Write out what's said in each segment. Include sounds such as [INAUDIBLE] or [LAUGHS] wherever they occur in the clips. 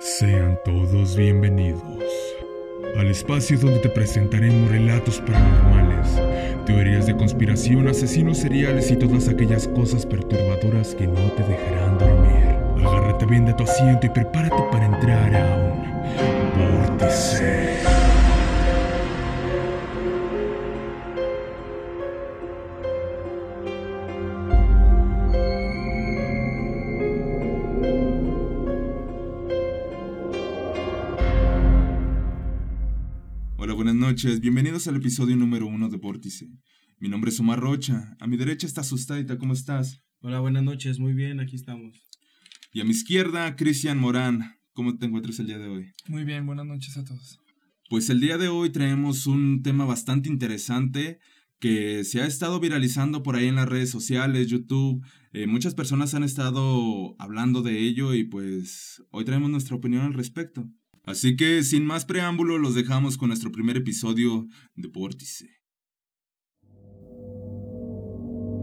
Sean todos bienvenidos al espacio donde te presentaremos relatos paranormales, teorías de conspiración, asesinos seriales y todas aquellas cosas perturbadoras que no te dejarán dormir. Agárrate bien de tu asiento y prepárate para entrar a un vórtice. Noches. Bienvenidos al episodio número uno de Vórtice. Mi nombre es Omar Rocha. A mi derecha está Sustadita. ¿Cómo estás? Hola, buenas noches. Muy bien, aquí estamos. Y a mi izquierda, Cristian Morán. ¿Cómo te encuentras el día de hoy? Muy bien, buenas noches a todos. Pues el día de hoy traemos un tema bastante interesante que se ha estado viralizando por ahí en las redes sociales, YouTube. Eh, muchas personas han estado hablando de ello y pues hoy traemos nuestra opinión al respecto. Así que sin más preámbulo los dejamos con nuestro primer episodio de Vórtice.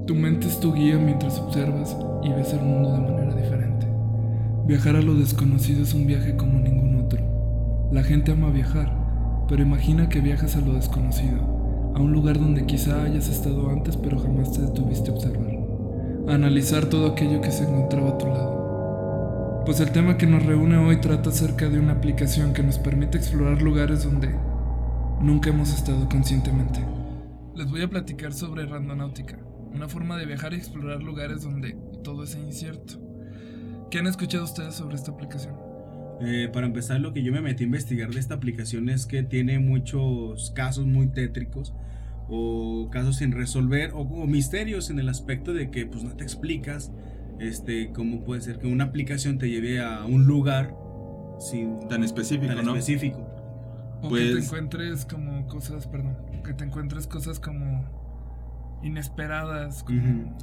Tu mente es tu guía mientras observas y ves el mundo de manera diferente. Viajar a lo desconocido es un viaje como ningún otro. La gente ama viajar, pero imagina que viajas a lo desconocido, a un lugar donde quizá hayas estado antes pero jamás te detuviste a observar. A analizar todo aquello que se encontraba a tu lado. Pues el tema que nos reúne hoy trata acerca de una aplicación que nos permite explorar lugares donde nunca hemos estado conscientemente. Les voy a platicar sobre Randonáutica, una forma de viajar y explorar lugares donde todo es incierto. ¿Qué han escuchado ustedes sobre esta aplicación? Eh, para empezar, lo que yo me metí a investigar de esta aplicación es que tiene muchos casos muy tétricos o casos sin resolver o, o misterios en el aspecto de que pues no te explicas este, cómo puede ser que una aplicación te lleve a un lugar sin, Tan específico, tan ¿no? específico. O que te Pues- encuentres como cosas, perdón, que te encuentres cosas como inesperadas. como-.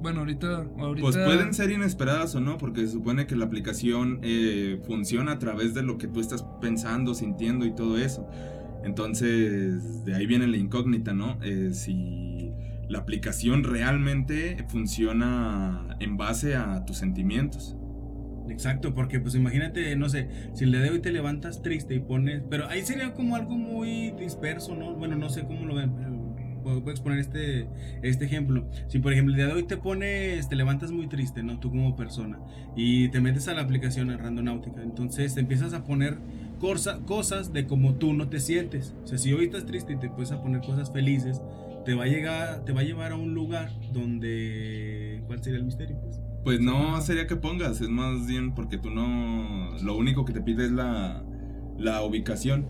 Bueno, ahorita, ahorita Pues pueden ser inesperadas o no, porque se supone que la aplicación eh, funciona a través de lo que tú estás pensando, sintiendo y todo eso. Entonces, de ahí viene la incógnita, ¿no? Eh, si la aplicación realmente funciona en base a tus sentimientos. Exacto, porque pues imagínate, no sé, si día de hoy te levantas triste y pones, pero ahí sería como algo muy disperso, ¿no? Bueno, no sé cómo lo ven, puedo, puedo exponer este, este ejemplo. Si por ejemplo el día de hoy te pones, te levantas muy triste, ¿no? Tú como persona, y te metes a la aplicación a Randonáutica, entonces te empiezas a poner cosa- cosas de como tú no te sientes. O sea, si hoy estás triste y te puedes a poner cosas felices, te va a llegar, te va a llevar a un lugar donde, ¿cuál sería el misterio? Pues? Pues no sería que pongas, es más bien porque tú no... Lo único que te pide es la, la ubicación.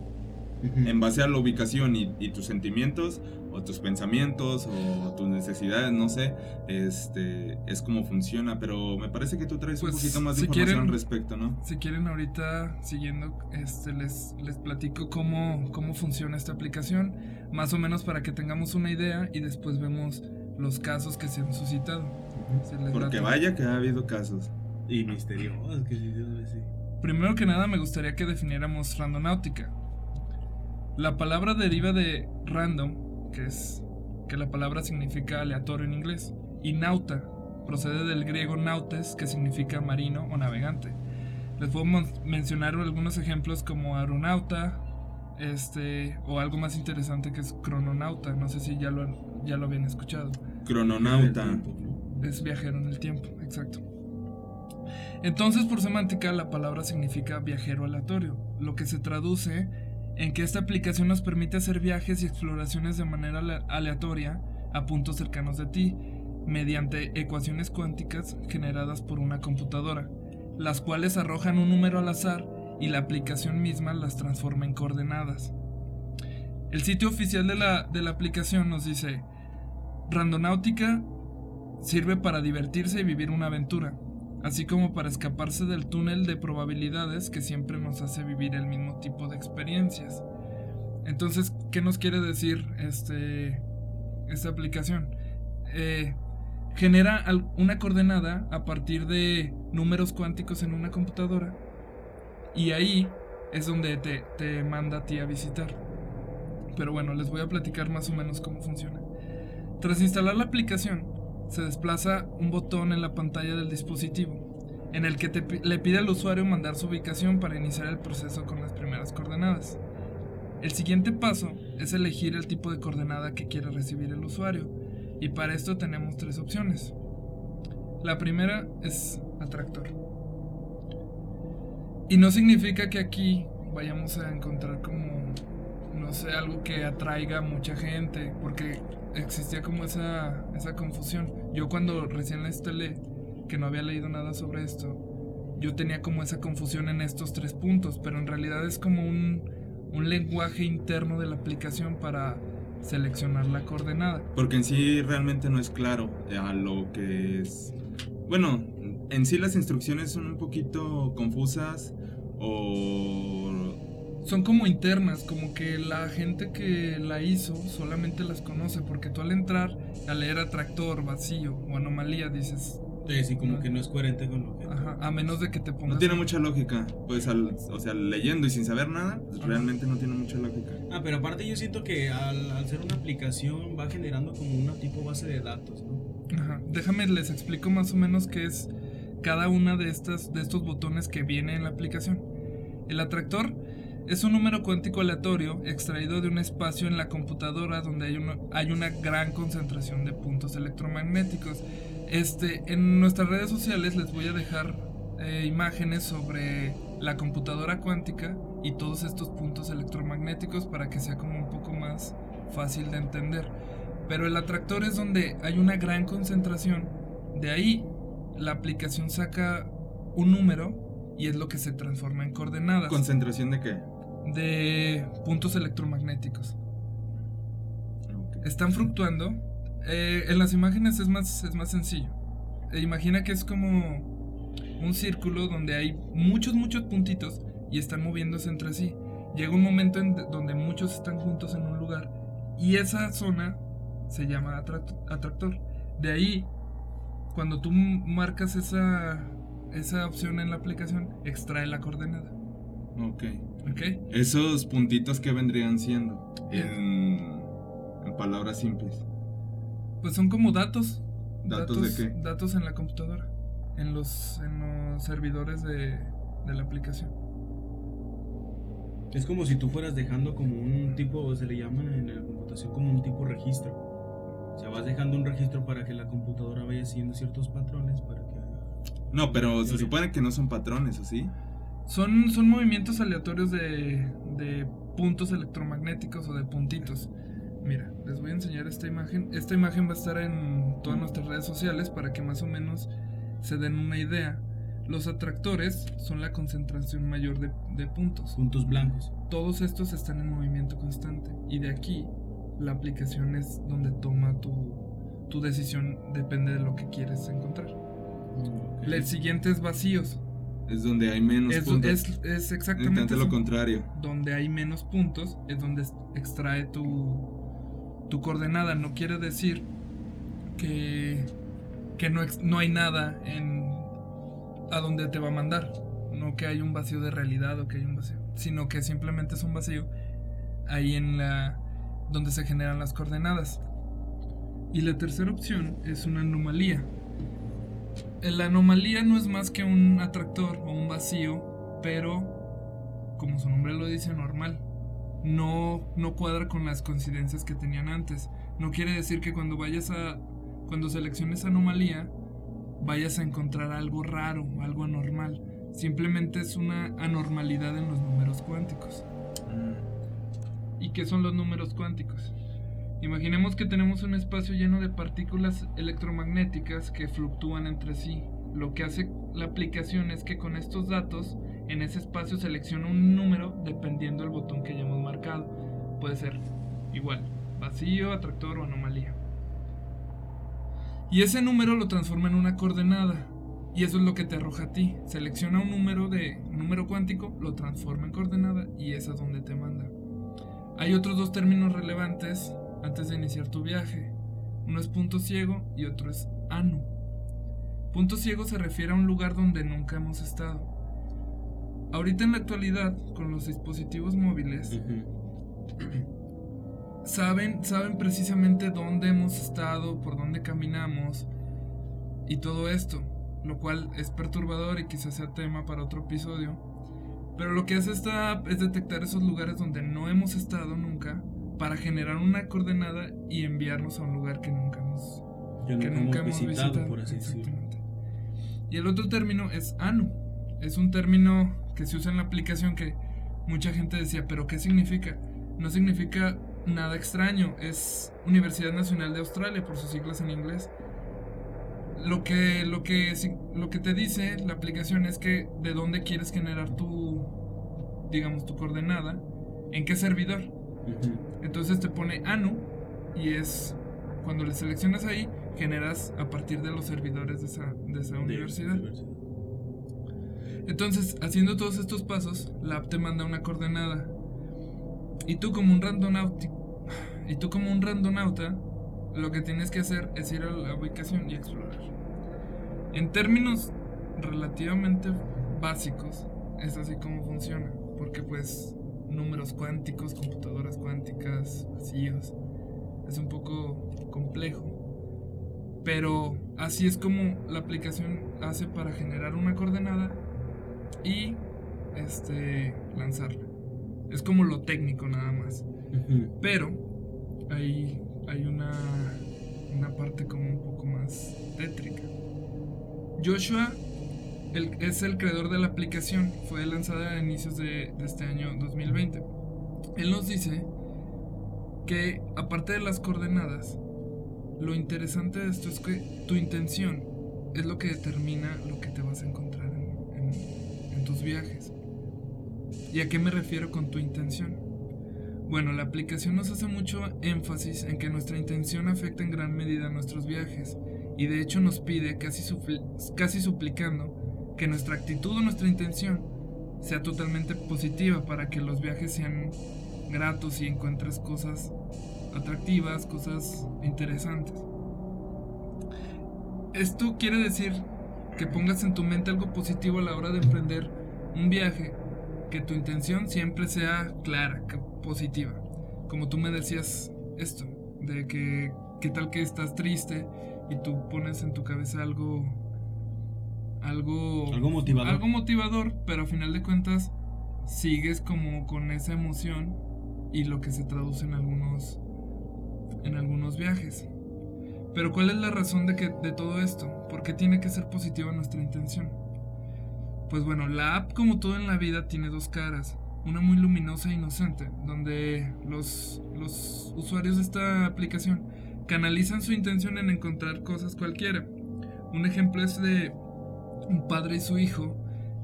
En base a la ubicación y, y tus sentimientos o tus pensamientos o tus necesidades, no sé, este es como funciona, pero me parece que tú traes Pues, un poquito más de si información quieren- al respecto, ¿no? Si quieren ahorita siguiendo, este, les, les platico cómo, cómo funciona esta aplicación, más o menos para que tengamos una idea y después vemos los casos que se han suscitado. Porque vaya que ha habido casos. Y misterioso, que sí. Primero que nada me gustaría que definiéramos randonáutica. La palabra deriva de random, que es que la palabra significa aleatorio en inglés, y nauta procede del griego nautes, que significa marino o navegante. Les puedo mencionar algunos ejemplos como aeronauta, este, o algo más interesante que es crononauta. No sé si ya lo, ya lo habían escuchado. Crononauta. Es viajero en el tiempo, exacto. Entonces, por semántica, la palabra significa viajero aleatorio, lo que se traduce en que esta aplicación nos permite hacer viajes y exploraciones de manera ale- aleatoria a puntos cercanos de ti, mediante ecuaciones cuánticas generadas por una computadora, las cuales arrojan un número al azar y la aplicación misma las transforma en coordenadas. El sitio oficial de la, de la aplicación nos dice, Randonáutica sirve para divertirse y vivir una aventura, así como para escaparse del túnel de probabilidades que siempre nos hace vivir el mismo tipo de experiencias. Entonces, ¿qué nos quiere decir este, esta aplicación? Eh, genera una coordenada a partir de números cuánticos en una computadora y ahí es donde te, te manda a ti a visitar. Pero bueno, les voy a platicar más o menos cómo funciona. Tras instalar la aplicación, se desplaza un botón en la pantalla del dispositivo en el que le pide al usuario mandar su ubicación para iniciar el proceso con las primeras coordenadas. El siguiente paso es elegir el tipo de coordenada que quiere recibir el usuario, y para esto tenemos tres opciones. La primera es atractor. Y no significa que aquí vayamos a encontrar como, no algo que atraiga a mucha gente, porque existía como esa, esa confusión. Yo cuando recién la instalé, que no había leído nada sobre esto, yo tenía como esa confusión en estos tres puntos, pero en realidad es como un, un lenguaje interno de la aplicación para seleccionar la coordenada. Porque en sí realmente no es claro a lo que es... Bueno, en sí las instrucciones son un poquito confusas o... Son como internas, como que la gente que la hizo solamente las conoce, porque tú al entrar a leer atractor, vacío o anomalía dices, Sí, como que no es coherente con lo que. Ajá, a menos de que te pongas. No tiene mucha lógica. Pues, al, o sea, leyendo y sin saber nada, pues, realmente no tiene mucha lógica. Ah, pero aparte yo siento que al, al, ser una aplicación va generando como una tipo base de datos, ¿no? Ajá. Déjame les explico más o menos qué es cada una de estas de estos botones que viene en la aplicación. El atractor es un número cuántico aleatorio extraído de un espacio en la computadora donde hay una, hay una gran concentración de puntos electromagnéticos este, en nuestras redes sociales les voy a dejar eh, imágenes sobre la computadora cuántica y todos estos puntos electromagnéticos para que sea como un poco más fácil de entender. Pero el atractor es donde hay una gran concentración. De ahí la aplicación saca un número y es lo que se transforma en coordenadas. ¿Concentración de qué? De puntos electromagnéticos. Están fluctuando eh, en las imágenes es más, es más sencillo. Eh, imagina que es como un círculo donde hay muchos, muchos puntitos y están moviéndose entre sí. Llega un momento en donde muchos están juntos en un lugar y esa zona se llama atractor. De ahí, cuando tú marcas esa, esa opción en la aplicación, extrae la coordenada. Ok. Esos puntitos que vendrían siendo en, en palabras simples. Pues son como datos. ¿Datos, de qué? Datos en la computadora. En los, en los servidores de, de la aplicación. Es como si tú fueras dejando como un tipo, se le llama en la computación como un tipo registro. O sea, vas dejando un registro para que la computadora vaya siguiendo ciertos patrones para que... No, pero se supone que no son patrones, ¿o sí? Son, son movimientos aleatorios de, de puntos electromagnéticos o de puntitos. Mira, les voy a enseñar esta imagen. Esta imagen va a estar en todas nuestras redes sociales para que más o menos se den una idea. Los atractores son la concentración mayor de, puntos. Puntos blancos. Todos estos están en movimiento constante. Y de aquí, la aplicación es donde toma tu, tu decisión, depende de lo que quieres encontrar. El siguiente es vacíos. Es donde hay menos puntos. Es, es exactamente lo contrario. Donde hay menos puntos es donde extrae tu, tu coordenada no quiere decir que, que no, no hay nada en a donde te va a mandar. No que hay un vacío de realidad o que hay un vacío, sino que simplemente es un vacío ahí en la donde se generan las coordenadas. Y la tercera opción es una anomalía. La anomalía no es más que un atractor o un vacío, pero como su nombre lo dice, normal no, no cuadra con las coincidencias que tenían antes. No quiere decir que cuando vayas a. cuando selecciones anomalía, vayas a encontrar algo raro, algo anormal. Simplemente es una anormalidad en los números cuánticos. Mm. ¿Y qué son los números cuánticos? Imaginemos que tenemos un espacio lleno de partículas electromagnéticas que fluctúan entre sí. Lo que hace la aplicación es que con estos datos en ese espacio selecciona un número dependiendo del botón que hayamos marcado. Puede ser igual, vacío, atractor o anomalía. Y ese número lo transforma en una coordenada. Y eso es lo que te arroja a ti. Selecciona un número de número cuántico, lo transforma en coordenada y es a donde te manda. Hay otros dos términos relevantes antes de iniciar tu viaje. Uno es punto ciego y otro es anu. Punto ciego se refiere a un lugar donde nunca hemos estado. Ahorita en la actualidad, con los dispositivos móviles, [CLEARS THROAT] saben, saben precisamente dónde hemos estado, por dónde caminamos y todo esto. lo cual es perturbador y quizás sea tema para otro episodio. Pero lo que hace esta app es detectar esos lugares donde no hemos estado nunca para generar una coordenada y enviarnos a un lugar que nunca hemos, que nunca hemos visitado, visitado. por así decirlo. Exactamente. Y el otro término es ANU. Es un término que se usa en la aplicación que mucha gente decía, pero ¿qué significa? No significa nada extraño, es Universidad Nacional de Australia por sus siglas en inglés. Lo que, lo que, lo que te dice la aplicación es que de dónde quieres generar tu, digamos, tu coordenada, en qué servidor. Entonces te pone ANU y es cuando le seleccionas ahí, generas a partir de los servidores de esa, de esa De- universidad. universidad. Entonces, haciendo todos estos pasos, la app te manda una coordenada. Y tú como un randonauti y tú como un randonauta, lo que tienes que hacer es ir a la ubicación y explorar. En términos relativamente básicos, es así como funciona, porque pues números cuánticos, computadoras cuánticas, vacíos, es un poco complejo. Pero así es como la aplicación hace para generar una coordenada y este lanzarla. Es como lo técnico nada más. Pero hay, hay una, una parte como un poco más tétrica. Joshua es el creador de la aplicación. Fue lanzada a inicios de, de este año 2020. Él nos dice que aparte de las coordenadas, lo interesante de esto es que tu intención es lo que determina lo que te vas a encontrar en, en- en tus viajes. ¿Y a qué me refiero con tu intención? Bueno, la aplicación nos hace mucho énfasis en que nuestra intención afecta en gran medida nuestros viajes y de hecho nos pide, casi, casi suplicando, que nuestra actitud o nuestra intención sea totalmente positiva para que los viajes sean gratos y encuentres cosas atractivas, cosas interesantes. Esto quiere decir que pongas en tu mente algo positivo a la hora de emprender un viaje, que tu intención siempre sea clara, positiva. Como tú me decías esto, de que qué tal que estás triste y tú pones en tu cabeza algo algo Algo motivador. algo motivador, pero a final de cuentas sigues como con esa emoción y lo que se traduce en algunos en algunos viajes. Pero ¿cuál es la razón de que de todo esto? ¿Por qué tiene que ser positiva nuestra intención? Pues bueno, la app como todo en la vida tiene dos caras, una muy luminosa e inocente, donde los, los usuarios de esta aplicación canalizan su intención en encontrar cosas cualquiera. Un ejemplo es de un padre y su hijo,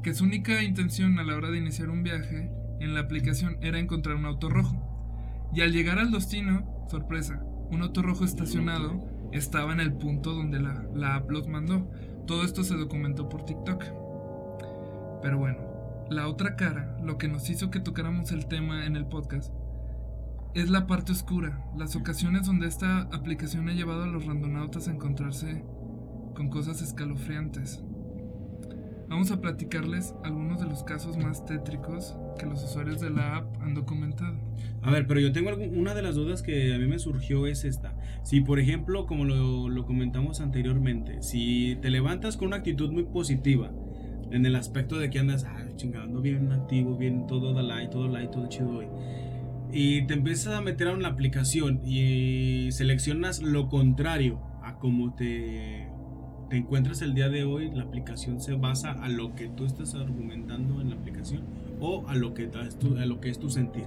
que su única intención a la hora de iniciar un viaje en la aplicación era encontrar un auto rojo. Y al llegar al destino, sorpresa, un auto rojo estacionado estaba en el punto donde la, la app los mandó. Todo esto se documentó por TikTok. Pero bueno, la otra cara, lo que nos hizo que tocáramos el tema en el podcast, es la parte oscura, las ocasiones donde esta aplicación ha llevado a los randonautas a encontrarse con cosas escalofriantes. Vamos a platicarles algunos de los casos más tétricos que los usuarios de la app han documentado. A ver, pero yo tengo una de las dudas que a mí me surgió es esta. Si, por ejemplo, como lo, lo comentamos anteriormente, si te levantas con una actitud muy positiva, en el aspecto de que andas, ah, chingando bien activo, bien todo da like, todo like, todo chido hoy. Y te empiezas a meter a una aplicación y seleccionas lo contrario a como te, te encuentras el día de hoy, la aplicación se basa a lo que tú estás argumentando en la aplicación o a lo que, tu- a lo que es tu sentir.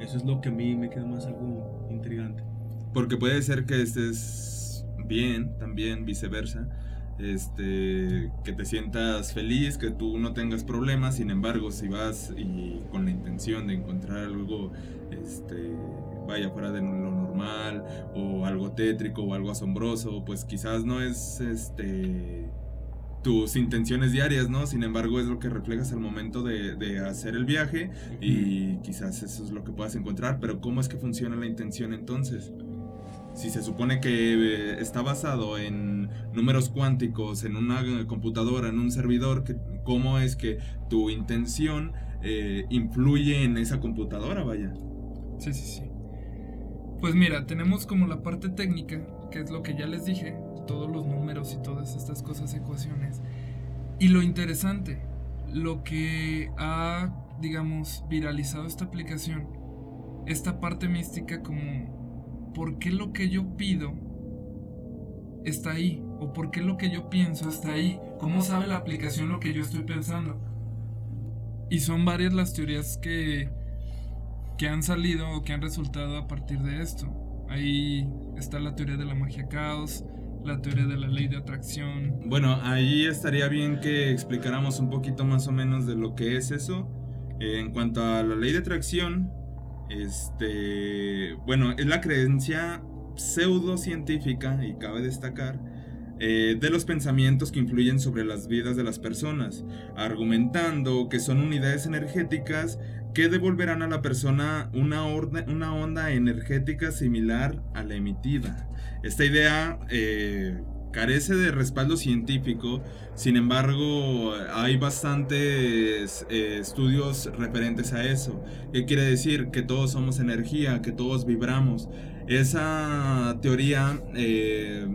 Eso es lo que a mí me queda más algo intrigante. Porque puede ser que estés bien, también viceversa. Este, que te sientas feliz, que tú no tengas problemas, sin embargo, si vas y con la intención de encontrar algo, este, vaya fuera de lo normal, o algo tétrico, o algo asombroso, pues quizás no es, este, tus intenciones diarias, ¿no? Sin embargo, es lo que reflejas al momento de, de hacer el viaje y quizás eso es lo que puedas encontrar, pero ¿cómo es que funciona la intención entonces? Si se supone que eh, está basado en números cuánticos, en una computadora, en un servidor, ¿cómo es que tu intención eh, influye en esa computadora, vaya? Sí, sí, sí. Pues mira, tenemos como la parte técnica, que es lo que ya les dije, todos los números y todas estas cosas, ecuaciones. Y lo interesante, lo que ha, digamos, viralizado esta aplicación, esta parte mística como, ¿por qué lo que yo pido está ahí? ¿O por qué lo que yo pienso está ahí? ¿Cómo sabe la aplicación lo que yo estoy pensando? Y son varias las teorías que, que han salido o que han resultado a partir de esto. Ahí está la teoría de la magia caos, la teoría de la ley de atracción. Bueno, ahí estaría bien que explicáramos un poquito más o menos de lo que es eso. Eh, en cuanto a la ley de atracción, este, bueno, es la creencia pseudocientífica, y cabe destacar, eh, de los pensamientos que influyen sobre las vidas de las personas, argumentando que son unidades energéticas que devolverán a la persona una, onda energética similar a la emitida. Esta idea eh, carece de respaldo científico, sin embargo hay bastantes eh, estudios referentes a eso. ¿Qué quiere decir? Que todos somos energía, que todos vibramos. Esa teoría, eh,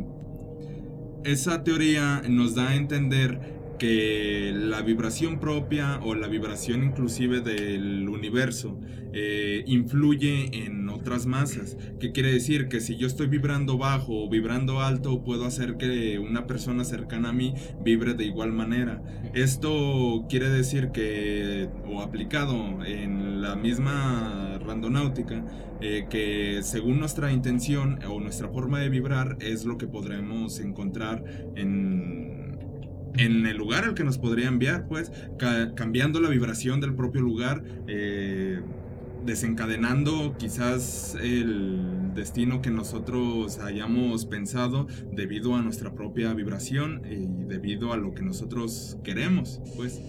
esa teoría nos da a entender que la vibración propia o la vibración inclusive del universo eh, influye en otras masas. ¿Qué quiere decir? Que si yo estoy vibrando bajo o vibrando alto, puedo hacer que una persona cercana a mí vibre de igual manera. Esto quiere decir que, o aplicado en la misma randonáutica, eh, que según nuestra intención o nuestra forma de vibrar es lo que podremos encontrar en en el lugar al que nos podría enviar, pues, cambiando la vibración del propio lugar, eh, desencadenando quizás el destino que nosotros hayamos pensado debido a nuestra propia vibración y debido a lo que nosotros queremos, pues.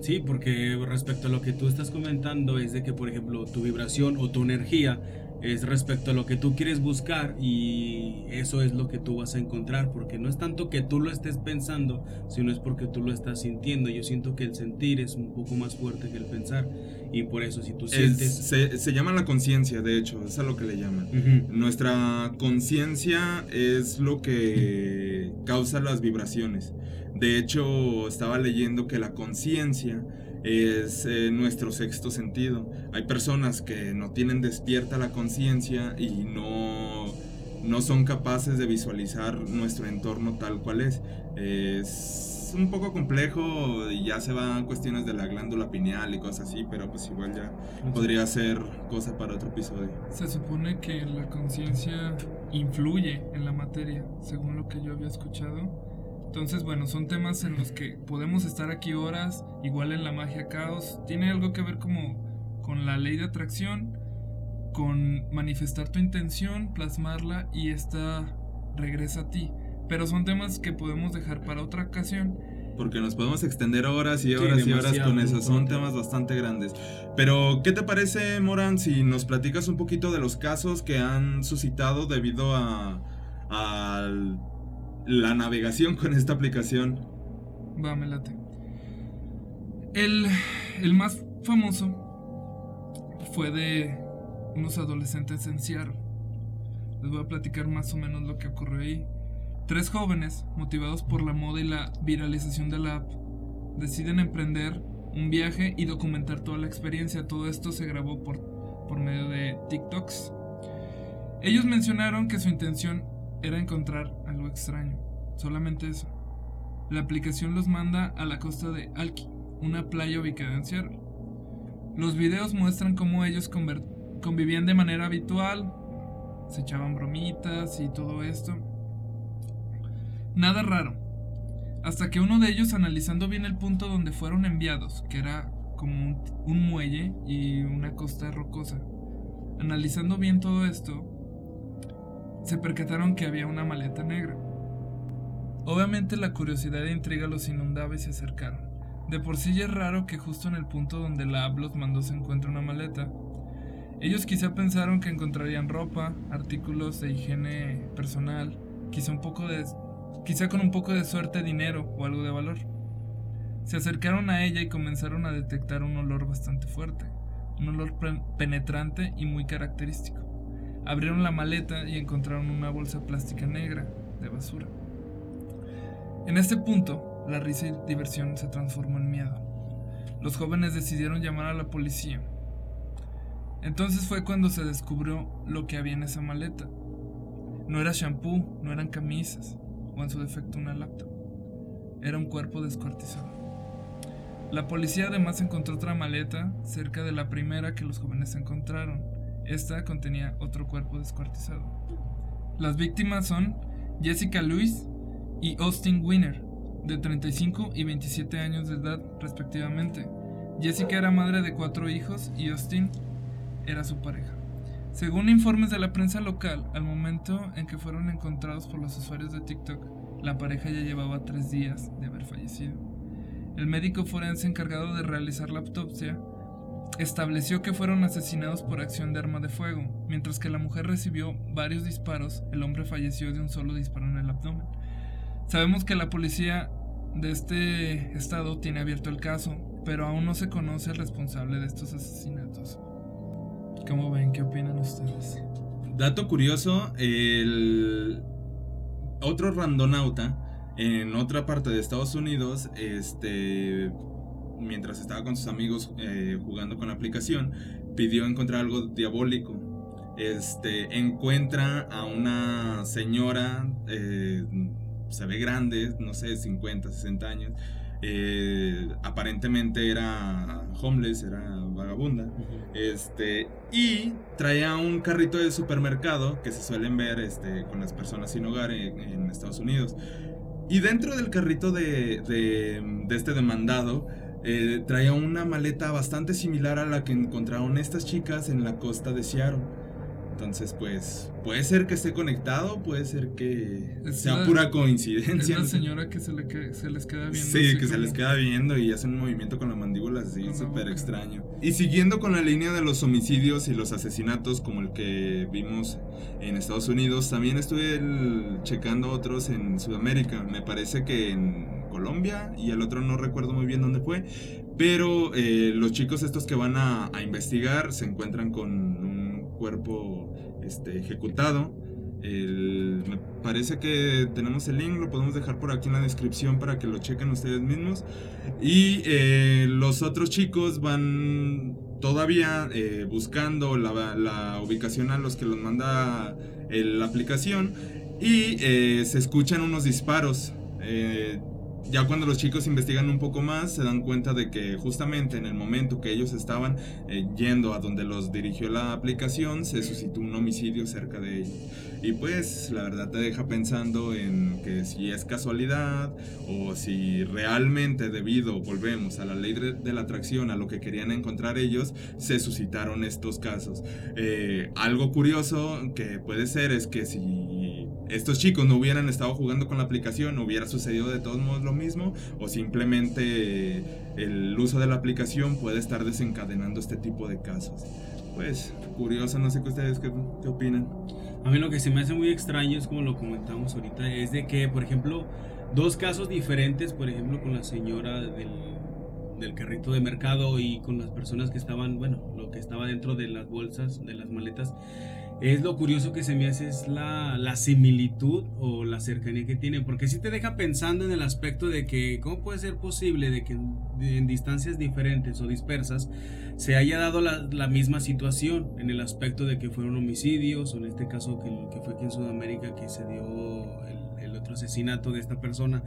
Sí, porque respecto a lo que tú estás comentando es de que, por ejemplo, tu vibración o tu energía es respecto a lo que tú quieres buscar y eso es lo que tú vas a encontrar, porque no es tanto que tú lo estés pensando, sino es porque tú lo estás sintiendo. Yo siento que el sentir es un poco más fuerte que el pensar y por eso si tú sientes... se, llama la conciencia, de hecho, es a lo que le llaman. Nuestra conciencia es lo que causa las vibraciones. De hecho, estaba leyendo que la conciencia es eh, nuestro sexto sentido. Hay personas que no tienen despierta la conciencia y no, no son capaces de visualizar nuestro entorno tal cual es. Es un poco complejo y ya se van cuestiones de la glándula pineal y cosas así, pero pues igual ya podría ser cosa para otro episodio. Se supone que la conciencia influye en la materia, según lo que yo había escuchado entonces, bueno, son temas en los que podemos estar aquí horas, igual en la magia caos. Tiene algo que ver como con la ley de atracción, con manifestar tu intención, plasmarla y esta regresa a ti. Pero son temas que podemos dejar para otra ocasión. Porque nos podemos extender horas y horas y horas con eso. Son temas bastante grandes. Pero, ¿qué te parece, Moran, si nos platicas un poquito de los casos que han suscitado debido a, al la navegación con esta aplicación. Va, me late. El, el más famoso fue de unos adolescentes en Seattle. Les voy a platicar más o menos lo que ocurrió ahí. Tres jóvenes, motivados por la moda y la viralización de la app, deciden emprender un viaje y documentar toda la experiencia. Todo esto se grabó por, por medio de TikToks. Ellos mencionaron que su intención era encontrar extraño. Solamente eso. La aplicación los manda a la costa de Alki, una playa ubicada en Seattle. Los videos muestran cómo ellos convivían de manera habitual, se echaban bromitas y todo esto. Nada raro. Hasta que uno de ellos, analizando bien el punto donde fueron enviados, que era como un muelle y una costa rocosa, analizando bien todo esto, se percataron que había una maleta negra. Obviamente la curiosidad e intriga los inundaba y se acercaron. De por sí ya es raro que justo en el punto donde la app los mandó se encuentre una maleta. Ellos quizá pensaron que encontrarían ropa, artículos de higiene personal, quizá un poco de quizá con un poco de suerte dinero o algo de valor. Se acercaron a ella y comenzaron a detectar un olor bastante fuerte, un olor penetrante y muy característico. Abrieron la maleta y encontraron una bolsa plástica negra de basura. En este punto, la risa y diversión se transformó en miedo. Los jóvenes decidieron llamar a la policía. Entonces fue cuando se descubrió lo que había en esa maleta. No era shampoo, no eran camisas, o en su defecto una laptop. Era un cuerpo descuartizado. La policía además encontró otra maleta cerca de la primera que los jóvenes encontraron. Esta contenía otro cuerpo descuartizado. Las víctimas son Jessica Lewis y Austin Winner, de 35 y 27 años de edad respectivamente. Jessica era madre de cuatro hijos y Austin era su pareja. Según informes de la prensa local, al momento en que fueron encontrados por los usuarios de TikTok, la pareja ya llevaba tres días de haber fallecido. El médico forense encargado de realizar la autopsia estableció que fueron asesinados por acción de arma de fuego. Mientras que la mujer recibió varios disparos, el hombre falleció de un solo disparo en el abdomen. Sabemos que la policía de este estado tiene abierto el caso, pero aún no se conoce el responsable de estos asesinatos. ¿Cómo ven? ¿Qué opinan ustedes? Dato curioso, el otro randonauta en otra parte de Estados Unidos, este, mientras estaba con sus amigos eh, jugando con la aplicación, pidió encontrar algo diabólico. Este, encuentra a una señora, eh, se ve grande, no sé, 50, 60 años, eh, aparentemente era homeless, era vagabunda. Este, y traía un carrito de supermercado que se suelen ver este, con las personas sin hogar en, Estados Unidos. Y dentro del carrito de, de, de este demandado, eh, traía una maleta bastante similar a la que encontraron estas chicas en la costa de Seattle. Entonces, pues, puede ser que esté conectado, puede ser que sea pura coincidencia. Es la señora que se, le se les queda viendo. Sí, que se les queda viendo y hace un movimiento con la mandíbula así, súper extraño. Y siguiendo con la línea de los homicidios y los asesinatos, como el que vimos en Estados Unidos, también estuve checando otros en Sudamérica. Me parece que en Colombia y el otro no recuerdo muy bien dónde fue. Pero eh, los chicos estos que van a, a investigar se encuentran con cuerpo este, ejecutado. me parece que tenemos el link, lo podemos dejar por aquí en la descripción para que lo chequen ustedes mismos. Y eh, los otros chicos van todavía eh, buscando la, ubicación a los que los manda la aplicación y eh, se escuchan unos disparos ya cuando los chicos investigan un poco más, se dan cuenta de que justamente en el momento que ellos estaban eh, yendo a donde los dirigió la aplicación, se suscitó un homicidio cerca de ellos. Y pues la verdad te deja pensando en que si es casualidad o si realmente debido, volvemos a la ley de, la atracción, a lo que querían encontrar ellos, se suscitaron estos casos. Eh, algo curioso que puede ser es que si estos chicos no hubieran estado jugando con la aplicación, hubiera sucedido de todos modos lo mismo, o simplemente el uso de la aplicación puede estar desencadenando este tipo de casos. Pues, curioso, no sé qué ustedes qué, qué opinan. A mí lo que se me hace muy extraño es como lo comentamos ahorita, es de que, por ejemplo, dos casos diferentes, por ejemplo, con la señora del, del carrito de mercado y con las personas que estaban, bueno, lo que estaba dentro de las bolsas, de las maletas, es lo curioso que se me hace es la, similitud o la cercanía que tienen, porque si te deja pensando en el aspecto de que cómo puede ser posible de que en, distancias diferentes o dispersas se haya dado la, misma situación en el aspecto de que fueron homicidios o en este caso que, fue aquí en Sudamérica que se dio el, el, otro asesinato de esta persona.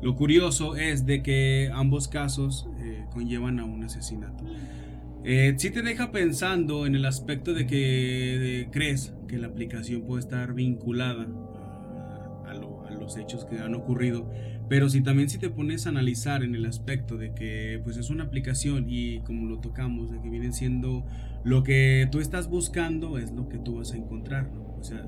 Lo curioso es de que ambos casos eh, conllevan a un asesinato. Eh, sí te deja pensando en el aspecto de que crees que la aplicación puede estar vinculada a, los hechos que han ocurrido, pero si también si te pones a analizar en el aspecto de que pues es una aplicación y como lo tocamos, de que vienen siendo lo que tú estás buscando es lo que tú vas a encontrar, O sea,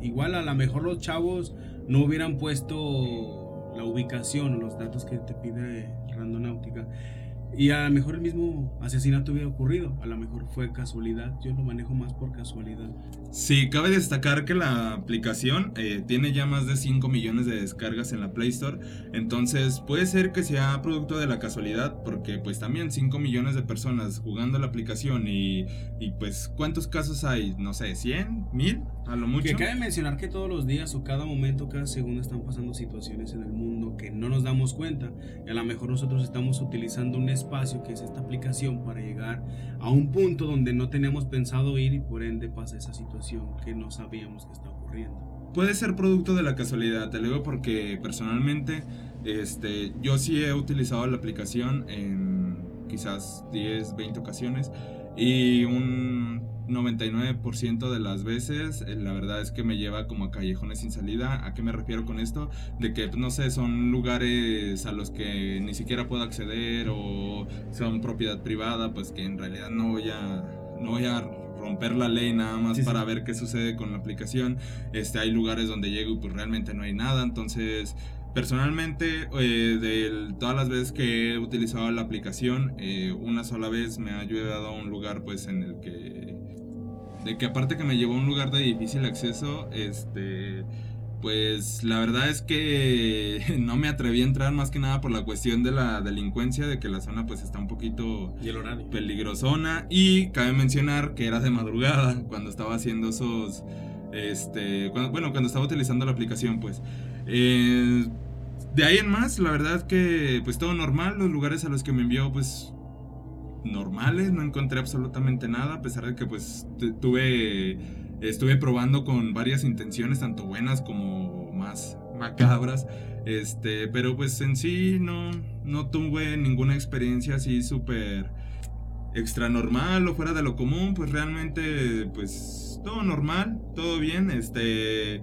igual a lo mejor los chavos no hubieran puesto la ubicación o los datos que te pide Randonáutica Y a lo mejor el mismo asesinato hubiera ocurrido. A lo mejor fue casualidad. Yo lo manejo más por casualidad. Sí, cabe destacar que la aplicación eh, tiene ya más de 5 millones de descargas en la Play Store. Entonces puede ser que sea producto de la casualidad. Porque pues también 5 millones de personas jugando la aplicación. Y, y pues ¿cuántos casos hay? No sé, 100, 1000 a lo mucho. Que cabe mencionar que todos los días o cada momento, cada segundo están pasando situaciones en el mundo que no nos damos cuenta. Y a lo mejor nosotros estamos utilizando un espacio que es esta aplicación para llegar a un punto donde no teníamos pensado ir y por ende pasa esa situación que no sabíamos que está ocurriendo. Puede ser producto de la casualidad, te lo digo porque personalmente este, yo sí he utilizado la aplicación en quizás 10, 20 ocasiones y un 99% de las veces eh, la verdad es que me lleva como a callejones sin salida. ¿A qué me refiero con esto? De que, no sé, son lugares a los que ni siquiera puedo acceder o son propiedad privada, pues que en realidad no voy a, no voy a romper la ley nada más Sí, sí. para ver qué sucede con la aplicación. Este, hay lugares donde llego y pues realmente no hay nada, entonces... Personalmente, eh, de todas las veces que he utilizado la aplicación, eh, una sola vez me ha ayudado a un lugar pues en el que de que aparte que me llevó a un lugar de difícil acceso, este, pues la verdad es que [LAUGHS] no me atreví a entrar más que nada por la cuestión de la delincuencia, de que la zona pues está un poquito Y el horario. peligrosona y cabe mencionar que era de madrugada [LAUGHS] cuando estaba haciendo esos, este, cuando- bueno, cuando estaba utilizando la aplicación pues. Eh, de ahí en más, la verdad que pues todo normal, los lugares a los que me envió pues normales, no encontré absolutamente nada, a pesar de que pues tu- tuve, estuve probando con varias intenciones, tanto buenas como más macabras, este, pero pues en sí no, no tuve ninguna experiencia así súper extra normal o fuera de lo común, pues realmente pues todo normal, todo bien, este...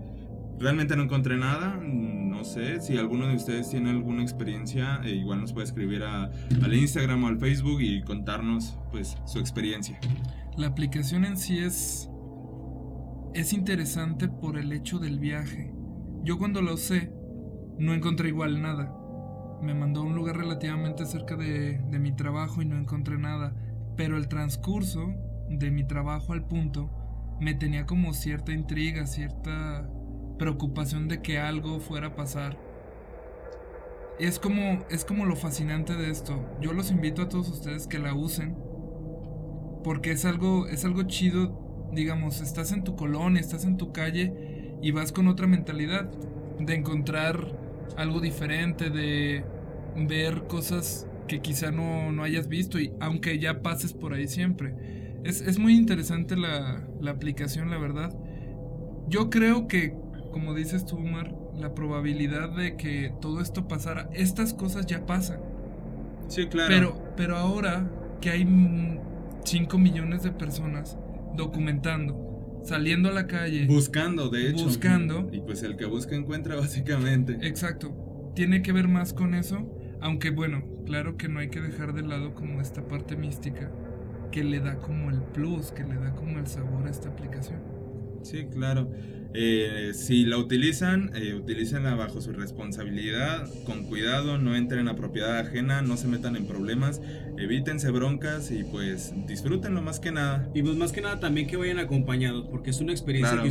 Realmente no encontré nada, si alguno de ustedes tiene alguna experiencia, eh, igual nos puede escribir al Instagram o al Facebook y contarnos pues su experiencia. La aplicación en sí es es interesante por el hecho del viaje. Yo cuando la usé no encontré igual nada. Me mandó a un lugar relativamente cerca de mi trabajo y no encontré nada. Pero el transcurso de mi trabajo al punto me tenía como cierta intriga, cierta preocupación de que algo fuera a pasar. Es como, es como lo fascinante de esto. Yo los invito a todos ustedes que la usen porque es algo, es algo chido, digamos, estás en tu colonia, estás en tu calle y vas con otra mentalidad de encontrar algo diferente, de ver cosas que quizá no, no hayas visto y aunque ya pases por ahí siempre. Es, es muy interesante la, la aplicación, la verdad. Yo creo que, como dices tú, Omar, la probabilidad de que todo esto pasara, estas cosas ya pasan. Sí, claro. Pero, pero ahora que hay 5 millones de personas documentando, saliendo a la calle. buscando, de hecho. Buscando. [LAUGHS] Y pues el que busca encuentra básicamente. Exacto. Tiene que ver más con eso. Aunque bueno, claro que no hay que dejar de lado como esta parte mística que le da como el plus, que le da como el sabor a esta aplicación. Sí, claro. Eh, si la utilizan, eh, utilícenla bajo su responsabilidad, con cuidado, no entren a propiedad ajena, no se metan en problemas, evítense broncas y pues disfrútenlo más que nada. Y pues más que nada también que vayan acompañados, porque es una experiencia Claro. que